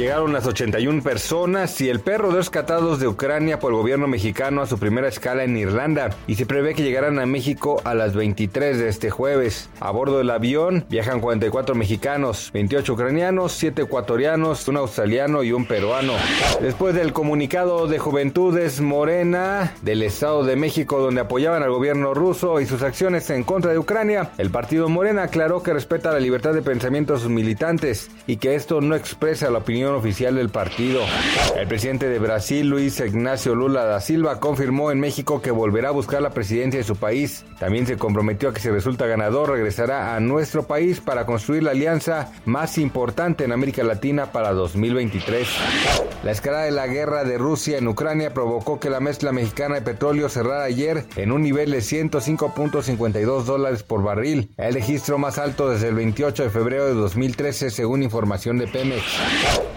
Llegaron las 81 personas y el perro rescatados de Ucrania por el gobierno mexicano a su primera escala en Irlanda y se prevé que llegarán a México a las 23 de este jueves. A bordo del avión viajan 44 mexicanos, 28 ucranianos, 7 ecuatorianos, un australiano y un peruano. Después del comunicado de Juventudes Morena del Estado de México donde apoyaban al gobierno ruso y sus acciones en contra de Ucrania, el partido Morena aclaró que respeta la libertad de pensamiento de sus militantes y que esto no expresa la opinión oficial del partido. El presidente de Brasil, Luis Ignacio Lula da Silva, confirmó en México que volverá a buscar la presidencia de su país. También se comprometió a que si resulta ganador regresará a nuestro país para construir la alianza más importante en América Latina para 2023. La escalada de la guerra de Rusia en Ucrania provocó que la mezcla mexicana de petróleo cerrara ayer en un nivel de 105.52 dólares por barril, el registro más alto desde el 28 de febrero de 2013 según información de Pemex.